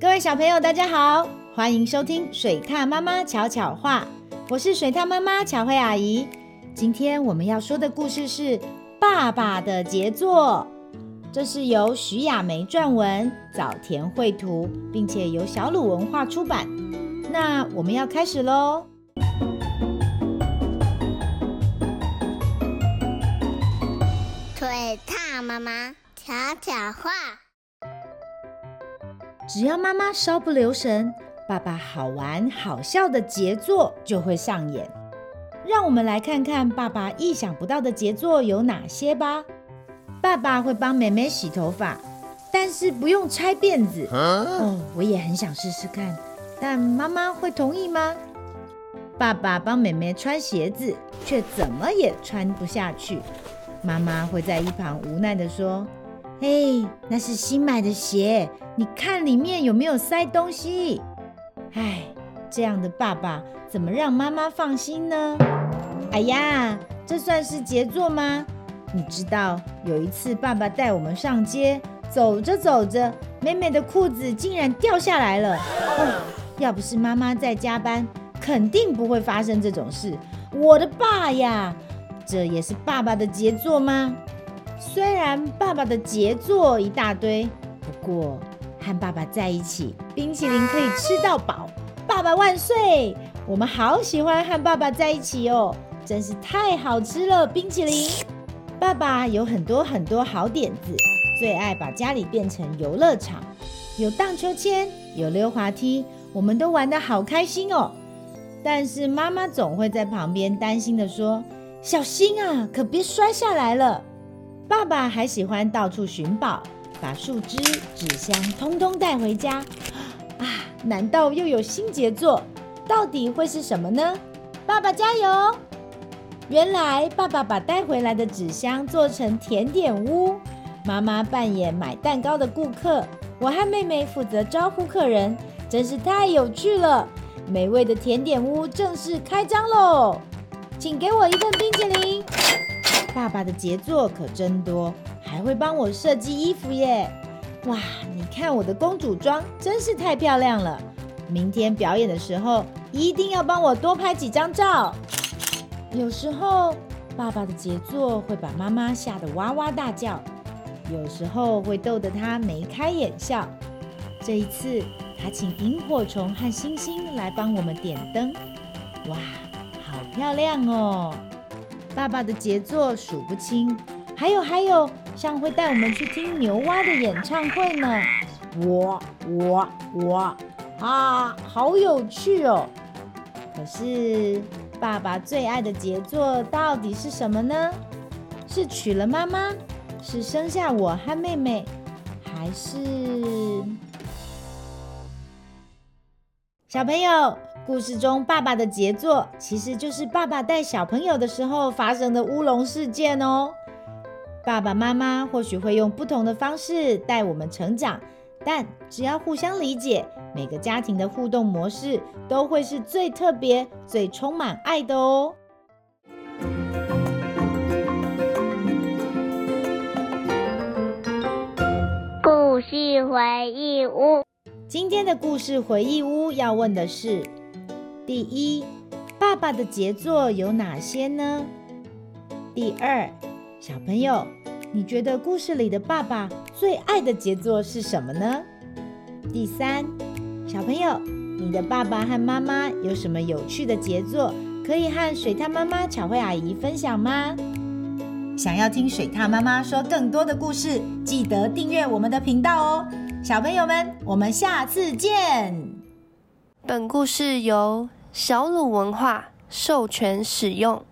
各位小朋友，大家好，欢迎收听水獭妈妈巧巧话，我是水獭妈妈巧慧阿姨。今天我们要说的故事是《爸爸的杰作》，这是由徐雅梅撰文，早田绘图，并且由小鲁文化出版。那我们要开始喽。水獭妈妈巧巧话。只要妈妈稍不留神，爸爸好玩好笑的杰作就会上演。让我们来看看爸爸意想不到的杰作有哪些吧。爸爸会帮妹妹洗头发，但是不用拆辫子。哦，我也很想试试看，但妈妈会同意吗？爸爸帮妹妹穿鞋子，却怎么也穿不下去。妈妈会在一旁无奈地说。嘿，那是新买的鞋，你看里面有没有塞东西？哎，这样的爸爸怎么让妈妈放心呢？哎呀，这算是杰作吗？你知道有一次爸爸带我们上街，走着走着，妹妹的裤子竟然掉下来了。要不是妈妈在加班，肯定不会发生这种事。我的爸呀，这也是爸爸的杰作吗？虽然爸爸的杰作一大堆，不过和爸爸在一起，冰淇淋可以吃到饱。爸爸万岁！我们好喜欢和爸爸在一起哦，真是太好吃了，冰淇淋。爸爸有很多很多好点子，最爱把家里变成游乐场，有荡秋千，有溜滑梯，我们都玩得好开心哦。但是妈妈总会在旁边担心的说：“小心啊，可别摔下来了。”爸爸还喜欢到处寻宝，把树枝、纸箱通通带回家。啊，难道又有新杰作？到底会是什么呢？爸爸加油！原来爸爸把带回来的纸箱做成甜点屋，妈妈扮演买蛋糕的顾客，我和妹妹负责招呼客人，真是太有趣了！美味的甜点屋正式开张喽！请给我一份冰淇淋。爸爸的杰作可真多，还会帮我设计衣服耶！哇，你看我的公主装真是太漂亮了。明天表演的时候一定要帮我多拍几张照。有时候爸爸的杰作会把妈妈吓得哇哇大叫，有时候会逗得她眉开眼笑。这一次他请萤火虫和星星来帮我们点灯，哇，好漂亮哦！爸爸的杰作数不清，还有还有，像会带我们去听牛蛙的演唱会呢。我我我啊，好有趣哦！可是爸爸最爱的杰作到底是什么呢？是娶了妈妈，是生下我和妹妹，还是小朋友？故事中爸爸的杰作，其实就是爸爸带小朋友的时候发生的乌龙事件哦。爸爸妈妈或许会用不同的方式带我们成长，但只要互相理解，每个家庭的互动模式都会是最特别、最充满爱的哦。故事回忆屋，今天的故事回忆屋要问的是。第一，爸爸的杰作有哪些呢？第二，小朋友，你觉得故事里的爸爸最爱的杰作是什么呢？第三，小朋友，你的爸爸和妈妈有什么有趣的杰作可以和水獭妈妈巧慧阿姨分享吗？想要听水獭妈妈说更多的故事，记得订阅我们的频道哦。小朋友们，我们下次见。本故事由小鲁文化授权使用。